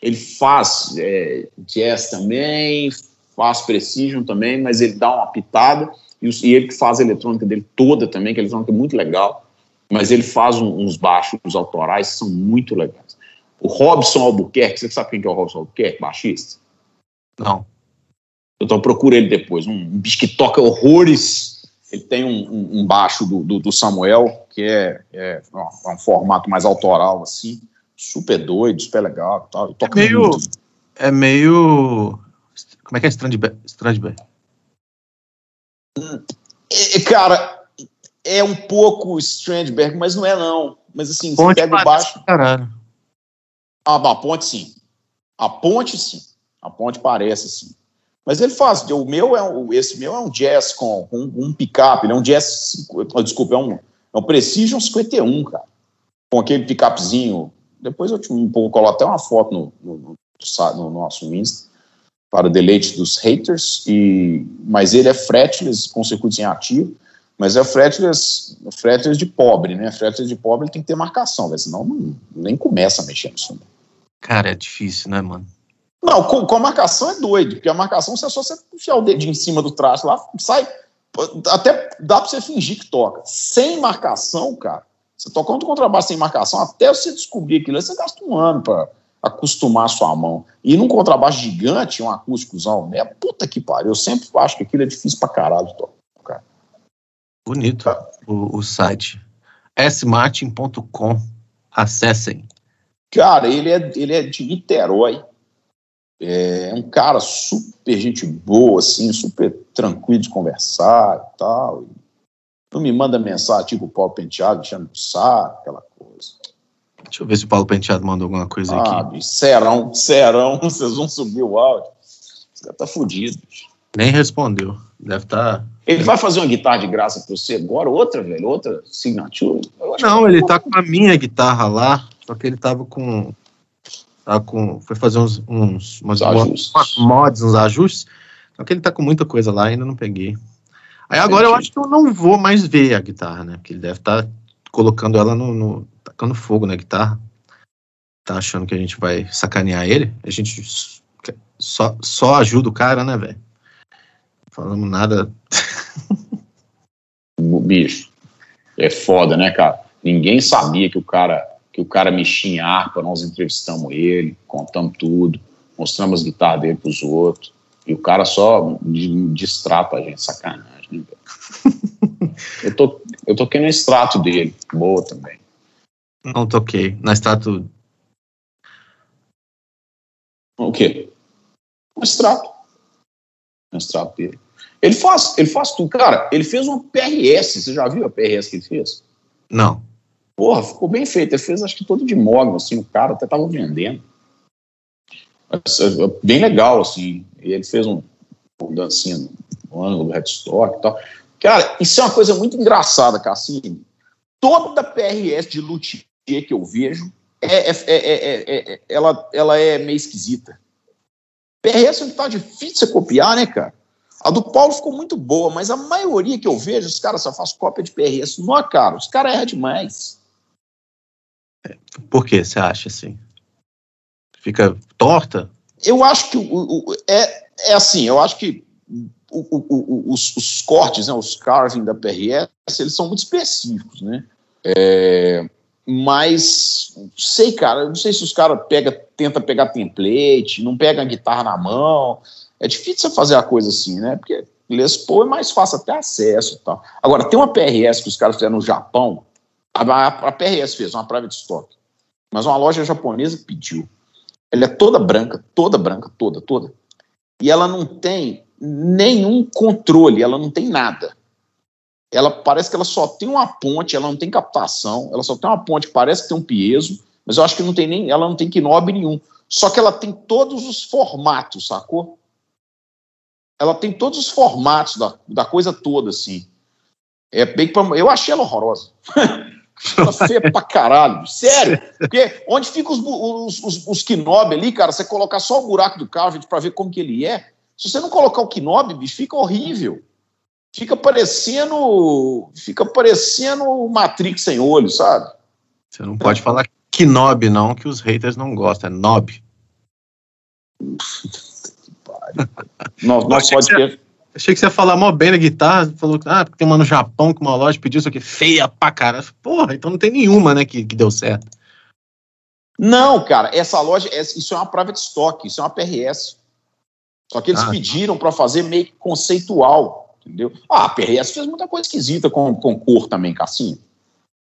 ele faz é, jazz também, faz precision também, mas ele dá uma pitada. E, e ele que faz a eletrônica dele toda também, que a eletrônica é muito legal. Mas ele faz um- uns baixos autorais que são muito legais. O Robson Albuquerque, você sabe quem que é o Robson Albuquerque, baixista? Não. Então procura ele depois. Um, um bicho que toca horrores. Ele tem um, um- um baixo do, do- do Samuel, que é, é, um, um formato mais autoral, assim. Super doido, super legal. Tal. Ele toca meio- muito. É meio. Como é que é Strandberg? Strandberg. É, cara, é um pouco Strandberg, mas não é não. Mas assim, você Ponte pega o baixo. Caralho. Ah, a ponte sim. A ponte sim. A ponte parece sim. Mas ele faz. O meu é um, esse meu é um jazz com, um, um picape. Ele é um jazz. oh, Desculpa, é um, é um Precision 51, cara. Com aquele picapezinho. Depois eu te vou colocar até uma foto no, no, no, no nosso Insta para o deleite dos haters. E, mas ele é fretless com circuito em ativo. Mas é fretless, fretless de pobre, né? Fretless de pobre tem que ter marcação, senão não, nem começa a mexer nisso. Cara, é difícil, né, mano? Não, com, com a marcação é doido, porque a marcação é só você enfiar o dedinho em cima do traço lá, sai. Até dá pra você fingir que toca. Sem marcação, cara, você tocando contrabaixo sem marcação, até você descobrir aquilo, você gasta um ano pra acostumar a sua mão. E num contrabaixo gigante, um acústicozão, é puta que pariu. Eu sempre acho que aquilo é difícil pra caralho de tocar. Bonito o, o site. smartin.com. Acessem. Cara, ele é, ele é de Niterói. É um cara super gente boa, assim, super tranquilo de conversar e tal. Não me manda mensagem tipo o Paulo Penteado, deixando o saco, aquela coisa. Deixa eu ver se o Paulo Penteado mandou alguma coisa Ah, aqui. serão, serão, vocês vão subir o áudio. Esse cara tá fudido. bicho. Nem respondeu. Deve tá- estar. Ele vai fazer uma guitarra de graça pra você agora, outra, velho, outra signature? Não, ele tá com a minha guitarra lá, só que ele tava com. Tava com. Foi fazer uns. uns umas, ajustes. umas mods, uns ajustes. Só que ele tá com muita coisa lá, ainda não peguei. Aí agora eu acho que eu não vou mais ver a guitarra, né? Porque ele deve estar tá colocando ela no, no. tacando fogo na guitarra. Tá achando que a gente vai sacanear ele. A gente só, só ajuda o cara, né, velho? Falamos nada. Bicho, é foda, né, cara? Ninguém sabia que o cara que o cara mexia em harpa, nós entrevistamos ele, contamos tudo, mostramos as guitarras dele pros outros. E o cara só distrata a gente, sacanagem, né, eu, tô, eu toquei no extrato dele, boa também. Não toquei. Na extrato. O quê? No extrato. No extrato dele. Ele faz, ele faz tudo. Cara, ele fez uma PRS. Você já viu a PRS que ele fez? Não. Porra, ficou bem feito. Ele fez, acho que todo de mogno, assim. O cara até tava vendendo. Bem legal, assim. Ele fez um, um dancinha no ângulo do headstock e tal. Cara, isso é uma coisa muito engraçada, Cassini. Toda PRS de luthier que eu vejo, é, é, é, é, ela, ela é meio esquisita. PRS não tá difícil você copiar, né, cara? A do Paulo ficou muito boa, mas a maioria que eu vejo, os caras só fazem cópia de PRS. Não, é, cara, os caras erram demais. Por que você acha assim? Fica torta? Eu acho que o, o, é, é assim, eu acho que o, os, os, cortes, né, os carving da PRS, eles são muito específicos, né? É, mas sei, cara, não sei se os caras pega, tenta pegar template, não pega a guitarra na mão. É difícil você fazer a coisa assim, né? Porque Les Paul é mais fácil até acesso e tal. Agora, tem uma PRS que os caras fizeram no Japão, a, a, a PRS fez, uma private stock, mas uma loja japonesa pediu. Ela é toda branca, toda branca, toda, toda. E ela não tem nenhum controle, ela não tem nada. Ela parece que ela só tem uma ponte, ela não tem captação, ela só tem uma ponte parece que tem um piezo, mas eu acho que não tem nem, ela não tem knob nenhum. Só que ela tem todos os formatos, sacou? ela tem todos os formatos da, da coisa toda, assim. É bem pra, eu achei ela horrorosa. ela feia pra caralho. Sério. Porque onde ficam os, os, os, os knob ali, cara, você colocar só o buraco do carved pra ver como que ele é. Se você não colocar o knob, bicho, fica horrível. Fica parecendo. Fica parecendo Matrix sem olho, sabe? Você não pode falar knob, não, que os haters não gostam. É nob. Nós, nós pode ter. Achei que você ia falar mó bem na guitarra, falou que ah, tem uma no Japão que uma loja pediu isso aqui, feia pra cara. Porra, então não tem nenhuma, né, que, que deu certo. Não, cara, essa loja, isso é uma private stock, isso é uma PRS. Só que eles ah, pediram para fazer meio que conceitual, entendeu? Ah, a PRS fez muita coisa esquisita com, com cor também, Cassinho.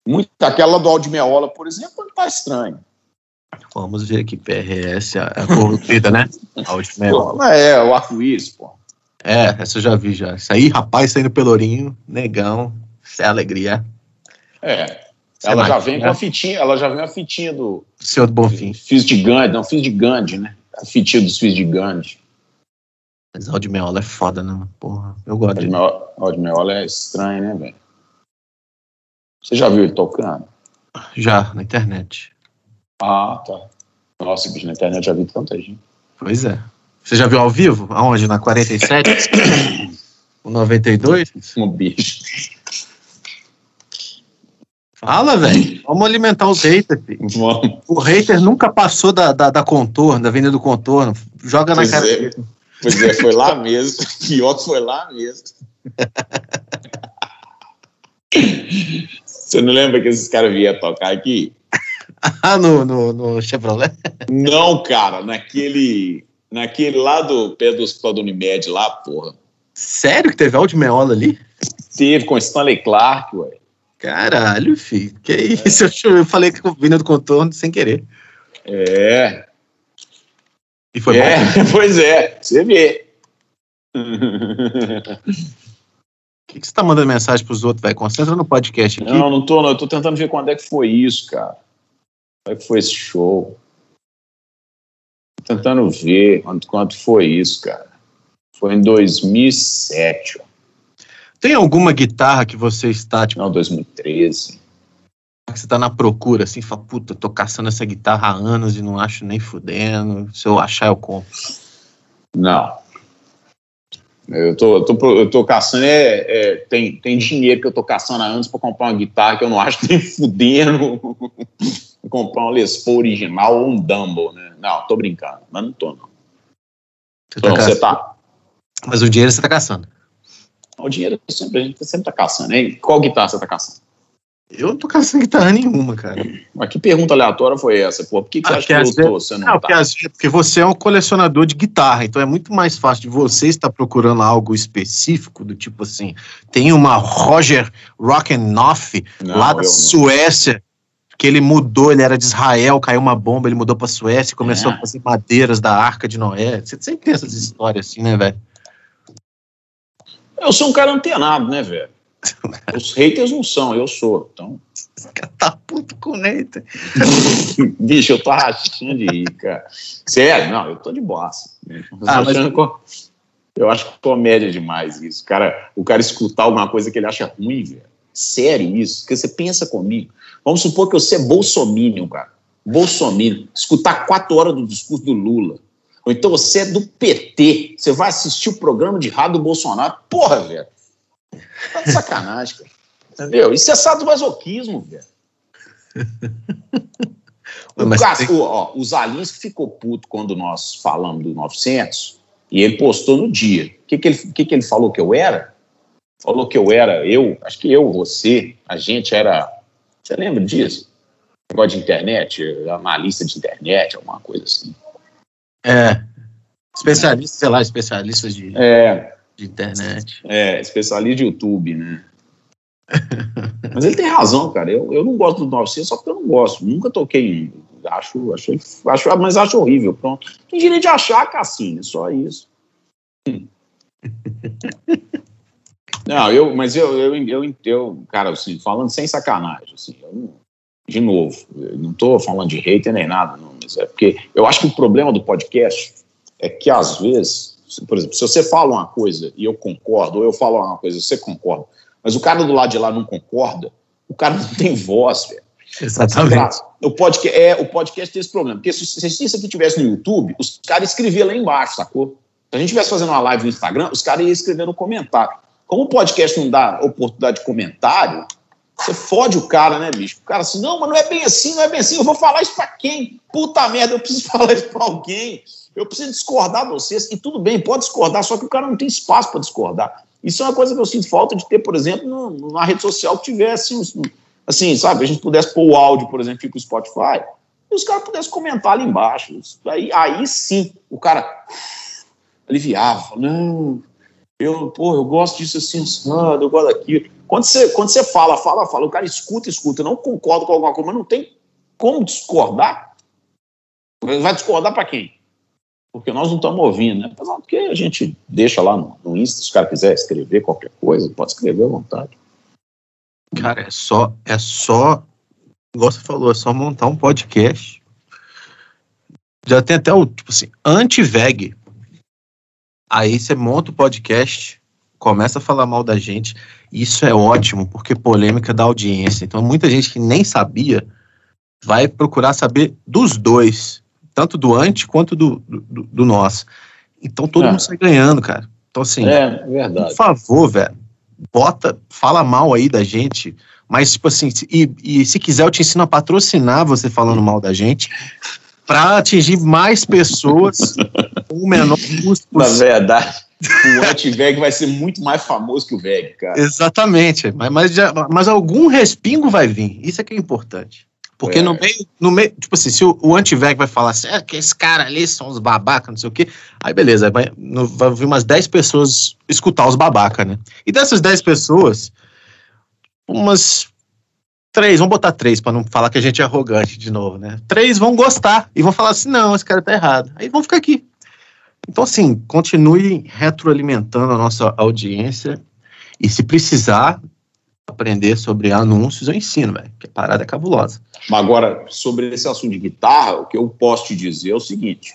Muita, aquela do Aldimeola, por exemplo, tá estranho. Vamos ver aqui, PRS, a, a corrupida, né? É, é, o arco-íris, pô. É, essa eu já vi já. Isso aí, rapaz, saindo pelourinho, negão, isso é alegria. É. Isso ela já vem né? com a fitinha, ela já vem a fitinha do. Senhor do Bonfim. Fiz de Gandhi, não, fiz de Gandhi, né? A fitinha dos fiz de Gandhi. Mas de Meola é foda, né? Porra, eu gosto. De Meola é estranho, né, velho? Você já viu ele tocando? Já, na internet. Ah, tá. Nossa, bicho, na internet já vi tanta gente. Pois é. Você já viu ao vivo? Aonde? Na 47? o 92? Um bicho. Fala, velho. Vamos alimentar os haters. Vamos. O hater nunca passou da, da, da, contorno, da venda do contorno. Joga pois na cara é. Pois é, foi lá mesmo. Pior foi lá mesmo. Você não lembra que esses caras vinham tocar aqui? Ah, no, no, no Chevrolet? Não, cara, naquele. Naquele lá do pé do Hospital do Unimed lá, porra. Sério que teve áudio meola ali? Teve, com Stanley Clark, ué. Caralho, filho. Que isso? Eu falei que vindo do contorno sem querer. É. E foi é, bom? Pois é, você vê. O que, que você tá mandando mensagem pros outros, velho? Concentra no podcast aqui. Não, não tô, não. Eu tô tentando ver quando é que foi isso, cara. Como é que foi esse show? Tentando ver quanto, quanto foi isso, cara. Foi em 2007. Ó. Tem alguma guitarra que você está, tipo... Não, 2013. Que você tá na procura, assim, fala, puta, tô caçando essa guitarra há anos e não acho nem fudendo. Se eu achar, eu compro. Não. Eu tô, eu tô, eu tô caçando, é, é, tem, tem dinheiro que eu tô caçando antes para comprar uma guitarra que eu não acho nem fudendo. Comprar um Les Paul original ou um Dumble, né? Não, tô brincando, mas não tô, não. Você tá, caçando. você tá. Mas o dinheiro você tá caçando. O dinheiro sempre, a gente sempre tá caçando, hein? Qual guitarra você tá caçando? Eu não tô caçando guitarra nenhuma, cara. Mas que pergunta aleatória foi essa, pô? Por que, que você Ah, acha que você não, Não, tá? porque, você é um colecionador de guitarra, então é muito mais fácil de você estar procurando algo específico, do tipo assim, tem uma Roger Rockenoff Não, lá da eu não. Que ele mudou, ele era de Israel, caiu uma bomba, ele mudou pra Suécia começou É. a fazer madeiras da Arca de Noé. Você sempre tem essas histórias assim, né, velho? Eu sou um cara antenado, né, velho? Os haters não são, eu sou. Então, Esse cara tá puto com o Nathan. bicho, eu tô rachando de rir, cara. Sério, não, eu tô de boassa. Eu, tô Ah, mas- eu acho comédia demais isso. O cara, o cara escutar alguma coisa que ele acha ruim, velho. Sério isso? Porque você pensa comigo. Vamos supor que você é bolsominion, cara. Bolsominion. Escutar quatro horas do discurso do Lula. Ou então você é do PT. Você vai assistir o programa de rádio do Bolsonaro. Porra, velho. Tá de sacanagem, cara. Entendeu? Isso é sadomasoquismo, velho. O Mas Cas- tem- o, ó, o Zalinski ficou puto quando nós falamos do 900 e ele postou no dia. O que, que, ele, que, que ele falou que eu era? Falou que eu era, eu, acho que eu, você, a gente era. Você lembra disso? Negócio de internet, analista de internet, alguma coisa assim. É. Especialista, sei lá, especialista de, É, de internet. é, especialista de YouTube, né? Mas ele tem razão, cara. Eu, eu não gosto do 900 só porque eu não gosto. Nunca toquei. Acho, acho, acho, mas acho horrível. Pronto. Tem direito de achar, Cassino, só isso. Não, eu, mas eu, eu, eu, eu, cara, assim, falando sem sacanagem, assim, eu de novo, eu não tô falando de hater nem nada, não, mas é porque eu acho que o problema do podcast é que às vezes, por exemplo, se você fala uma coisa e eu concordo, ou eu falo uma coisa e você concorda, mas o cara do lado de lá não concorda, o cara não tem voz, velho. Exatamente. O podcast, é, o podcast tem esse problema. Porque se, se isso aqui tivesse no YouTube, os caras escreviam lá embaixo, sacou? Se a gente estivesse fazendo uma live no Instagram, os caras iam escrever no comentário. Como o podcast não dá oportunidade de comentário, você fode o cara, né, bicho? O cara assim, não, mas não é bem assim, não é bem assim. Eu vou falar isso pra quem? Puta merda, eu preciso falar isso pra alguém. Eu preciso discordar de vocês. E tudo bem, pode discordar, só que o cara não tem espaço pra discordar. Isso é uma coisa que eu sinto falta de ter, por exemplo, numa rede social que tivesse assim, sabe, a gente pudesse pôr o áudio, por exemplo, fica o Spotify, e os caras pudessem comentar ali embaixo. Aí, aí sim, o cara aliviava, não, eu, pô, eu gosto disso assim, eu gosto daquilo. Quando você, quando você fala, fala, fala, o cara escuta, escuta, não concordo com alguma coisa, mas não tem como discordar. Vai discordar para quem? Porque nós não estamos ouvindo, né? Porque a gente deixa lá no, no Insta, se o cara quiser escrever qualquer coisa, pode escrever à vontade. Cara, é só, é só, igual você falou, é só montar um podcast. Já tem até o, tipo assim, anti-veg. Aí você monta o podcast, começa a falar mal da gente. Isso é ótimo, porque polêmica da audiência. Então, muita gente que nem sabia vai procurar saber dos dois, tanto do anti quanto do, do, do nosso. Então, todo É. mundo sai ganhando, cara. Então, assim, É, por verdade. favor, velho, bota, fala mal aí da gente, mas, tipo assim, se- e, e se quiser eu te ensino a patrocinar você falando mal da gente, pra atingir mais pessoas com o menor custo Na possível. verdade, o anti-VEG vai ser muito mais famoso que o VEG, cara. Exatamente, mas, mas, já- mas algum respingo vai vir, isso é que é importante. Porque É. no meio, no meio, tipo assim, se o, o anti-veg vai falar assim, é que esse cara ali são os babaca, não sei o quê, aí beleza, vai, vai vir umas 10 pessoas escutar os babaca, né? E dessas 10 pessoas, umas três, vamos botar três pra não falar que a gente é arrogante de novo, né? Três vão gostar e vão falar assim, não, esse cara tá errado. Aí vão ficar aqui. Então, assim, continue retroalimentando a nossa audiência e se precisar aprender sobre anúncios, eu ensino, velho, que a parada é cabulosa. Mas agora, sobre esse assunto de guitarra, o que eu posso te dizer é o seguinte: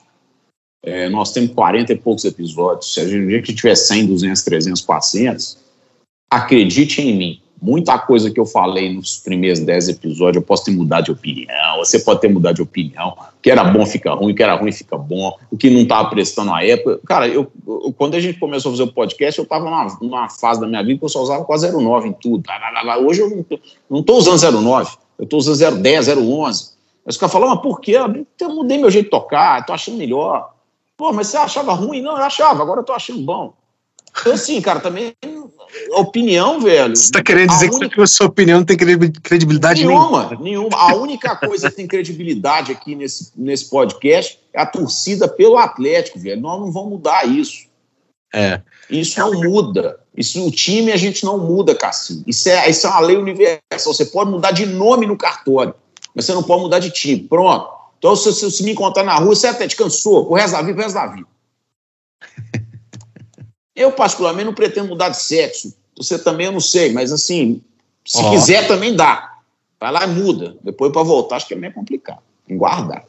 é, nós temos 40 e poucos episódios. Se a gente tiver 100, 200, 300, 400, acredite em mim, muita coisa que eu falei nos primeiros dez episódios, eu posso ter mudado de opinião, você pode ter mudado de opinião, o que era bom fica ruim, o que era ruim fica bom, o que não estava prestando na época. Cara, eu, eu, quando a gente começou a fazer o podcast, eu estava numa, numa, fase da minha vida que eu só usava quase 09 em tudo. Hoje eu não estou usando 09, eu estou usando 010, 011. Mas o cara falou, mas por quê? Eu mudei meu jeito de tocar, estou achando melhor. Pô, mas você achava ruim? Não, eu achava, agora eu estou achando bom. Então, assim, cara, também opinião, velho. Você está querendo dizer única... que a sua opinião não tem credibilidade nenhuma? Nenhuma, nenhuma. A única coisa que tem credibilidade aqui nesse, nesse podcast é a torcida pelo Atlético, velho. Nós não vamos mudar isso. É. Isso não muda. Isso, o time a gente não muda, Cassim. Isso é, isso é uma lei universal. Você pode mudar de nome no cartório, mas você não pode mudar de time. Pronto. Então, se você me encontrar na rua, você até te cansou, o resto da vida, o resto da vida. Eu, particularmente, não pretendo mudar de sexo. Você também, eu não sei, mas assim, se oh. quiser, também dá. Vai lá e muda. Depois, para voltar, acho que é meio complicado. Tem guardar.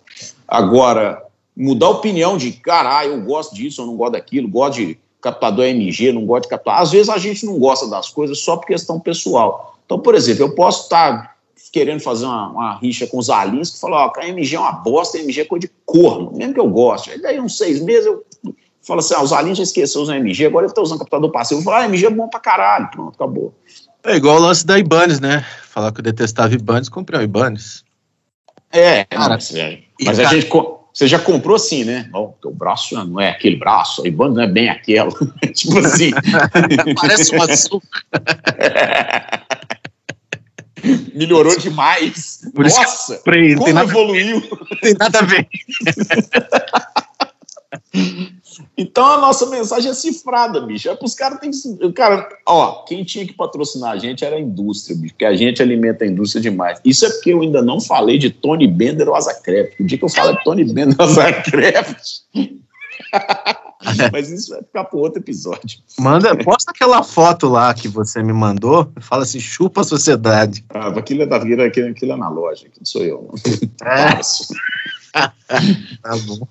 Agora, mudar a opinião de, cara, eu gosto disso, eu não gosto daquilo, gosto de captador MG, não gosto de captador. Às vezes a gente não gosta das coisas só por questão pessoal. Então, por exemplo, eu posso estar querendo fazer uma, uma rixa com os alins que falam, ó, a MG é uma bosta, a MG é coisa de corno, mesmo que eu goste. Aí daí uns seis meses eu Fala assim, ah, os aliens já esqueceu usar MG, agora ele tá usando computador passivo. Fala, ah, MG é bom pra caralho. Pronto, acabou. É igual o lance da Ibanez, né? Falar que eu detestava Ibanez, comprei o Ibanez. É, cara, mas, é, mas a gente... Você já comprou assim, né? Oh, o braço não é aquele braço, a Ibanez não é bem aquela. tipo assim. Parece um açúcar. Melhorou demais. Por Nossa, comprei, como tem evoluiu. tem nada a ver. Então a nossa mensagem é cifrada, bicho. É para os caras tem que. Cara, ó, quem tinha que patrocinar a gente era a indústria, bicho, porque a gente alimenta a indústria demais. Isso é porque eu ainda não falei de Tony Bender ou Azacreft. O dia que eu falo de Tony Bender ou Azacreft. Mas isso vai ficar para outro episódio. Manda, posta aquela foto lá que você me mandou. Fala assim, chupa a sociedade. Ah, aquilo é da vida, aquilo, aquilo é na loja, que não sou eu. É. tá bom.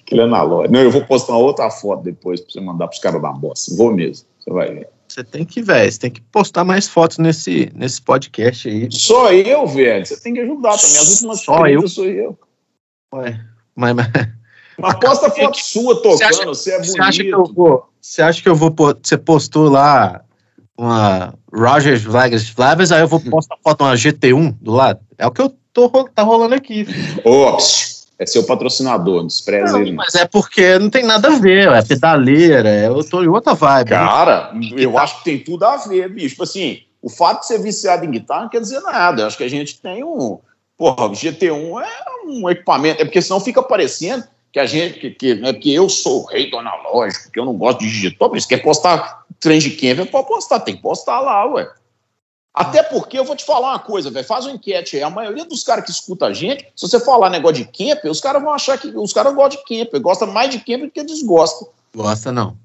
Aquilo é na loja. Não, eu vou postar uma outra foto depois pra você mandar pros caras da bossa. Vou mesmo. Você vai ver. Você tem que, velho, você tem que postar mais fotos nesse, nesse podcast aí. Só eu, velho. Você tem que ajudar também. As últimas Só eu sou eu. Ué, mas, mas... Mas posta foto sua tocando, você, acha, você é bonito. Você acha que eu vou, você acha que eu vou você postou lá uma Rogers Vegas Flavors, aí eu vou postar foto uma GT1 do lado? É o que eu tô tá rolando aqui. Ops é seu patrocinador, despreza não, ele. Mas é porque não tem nada a ver, é pedaleira, é outra vibe. Né? Cara, né? eu acho que tem tudo a ver, bicho. Tipo assim, o fato de ser viciado em guitarra não quer dizer nada. Eu acho que a gente tem um. Porra, o GT1 é um equipamento, é porque senão fica parecendo que a gente, que, que, né, que eu sou o rei do analógico, que eu não gosto de digital, isso quer postar trem de camper, pode postar, tem que postar lá, ué. Até porque eu vou te falar uma coisa, velho. Faz uma enquete aí. A maioria dos caras que escuta a gente, se você falar negócio de camper, os caras vão achar que os caras gostam de camper. Gosta mais de camper do que desgosta. Gosta, não.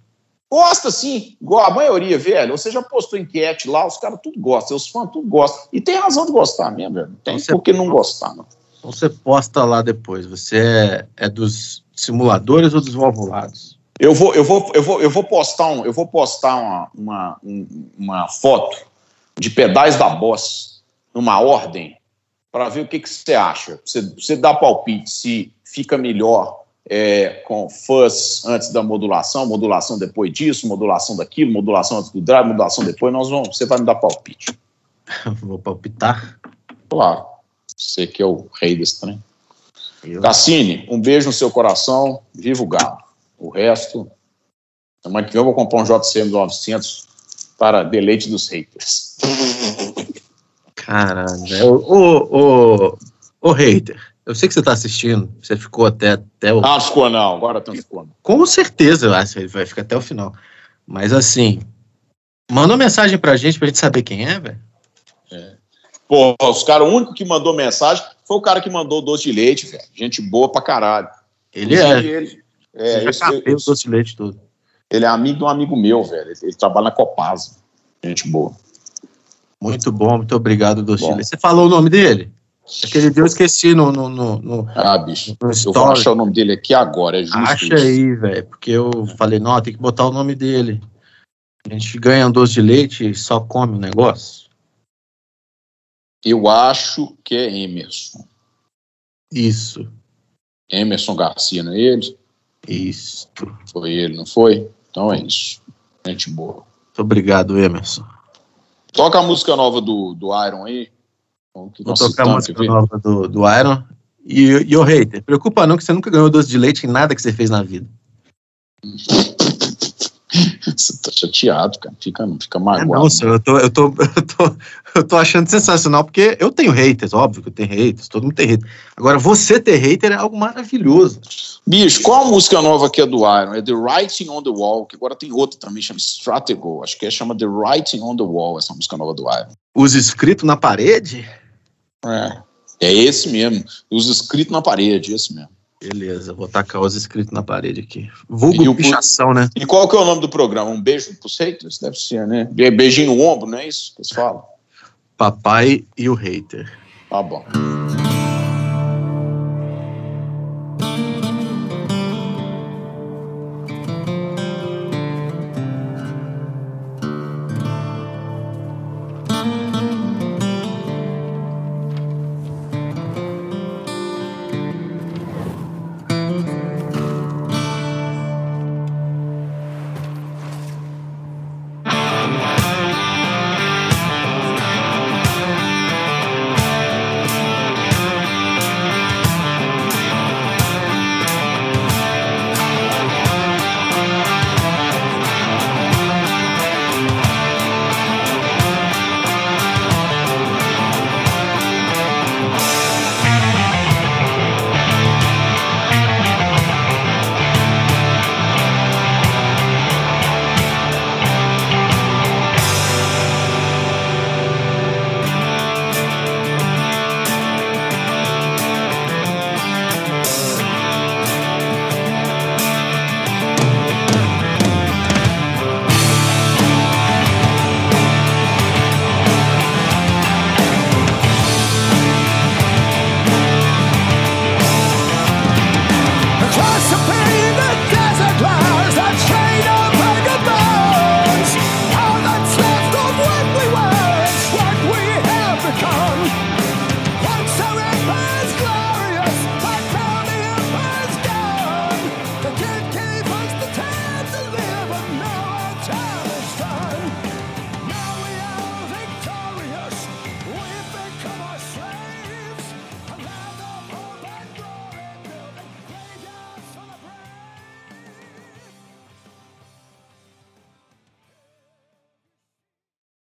Gosta, sim. A maioria, velho. Você já postou enquete lá, os caras tudo gostam. Os fãs tudo gostam. E tem razão de gostar mesmo, velho. Tem você por que não gostar, não. Então você posta lá depois. Você é, é dos simuladores ou dos valvulados? Eu vou, eu vou, eu vou, eu vou postar um, eu vou postar uma, uma, uma foto de pedais da Boss numa ordem para ver o que, que você acha. Você, você dá palpite se fica melhor é, com fuzz antes da modulação, modulação depois disso, modulação daquilo, modulação antes do drive, modulação depois. Nós vamos, você vai me dar palpite. Vou palpitar? Claro. Você que é o rei desse trem. Eu... Cassini, um beijo no seu coração. Viva o galo. O resto, semana que vem eu vou comprar um JCM 900 para deleite dos haters. Caralho, ô, ô, ô, hater, eu sei que você está assistindo, você ficou até, até o. Ah, ficou não, agora não ficou. Com certeza, eu acho que ele vai ficar até o final. Mas assim, manda uma mensagem pra gente, pra gente saber quem é, velho. É. Pô, os cara, o único que mandou mensagem foi o cara que mandou o doce de leite, velho. Gente boa pra caralho. Ele é. Ele, é, eu, eu, o doce de leite todo. Ele é amigo de um amigo meu, velho. Ele, ele trabalha na Copasa. Gente boa. Muito bom, muito obrigado, Docile. Você falou o nome dele? Aquele dia eu esqueci no, no, no, no Ah, bicho. No eu vou achar o nome dele aqui agora, é justo. Acha isso. aí, velho. Porque eu falei, não, tem que botar o nome dele. A gente ganha um doce de leite e só come o negócio. Eu acho que é Emerson. Isso. Emerson Garcia, não é ele? Isso. Foi ele, não foi? Então é isso. Gente boa. Muito obrigado, Emerson. Toca a música nova do, do Iron aí. Vou tocar a música nova do, do Iron. E, e o hater, preocupa não que você nunca ganhou doce de leite em nada que você fez na vida. Você tá chateado, cara. Fica, fica magoado. É, senhor, eu tô, eu, tô, eu, tô, eu tô achando sensacional, porque eu tenho haters, óbvio que eu tenho haters, todo mundo tem haters. Agora, você ter hater é algo maravilhoso. Bicho, qual a música nova que é do Iron? É The Writing on the Wall, que agora tem outra também, chama Stratego. Acho que é chama The Writing on the Wall, essa música nova do Iron. Os escritos na parede? É. É esse mesmo. Os escritos na parede, esse mesmo. Beleza, vou tacar os escritos na parede aqui. Vulgo e pichação, né? E qual que é o nome do programa? Um beijo pros haters? Deve ser, né? Beijinho no ombro, não é isso que eles falam? Papai e o hater. Tá bom.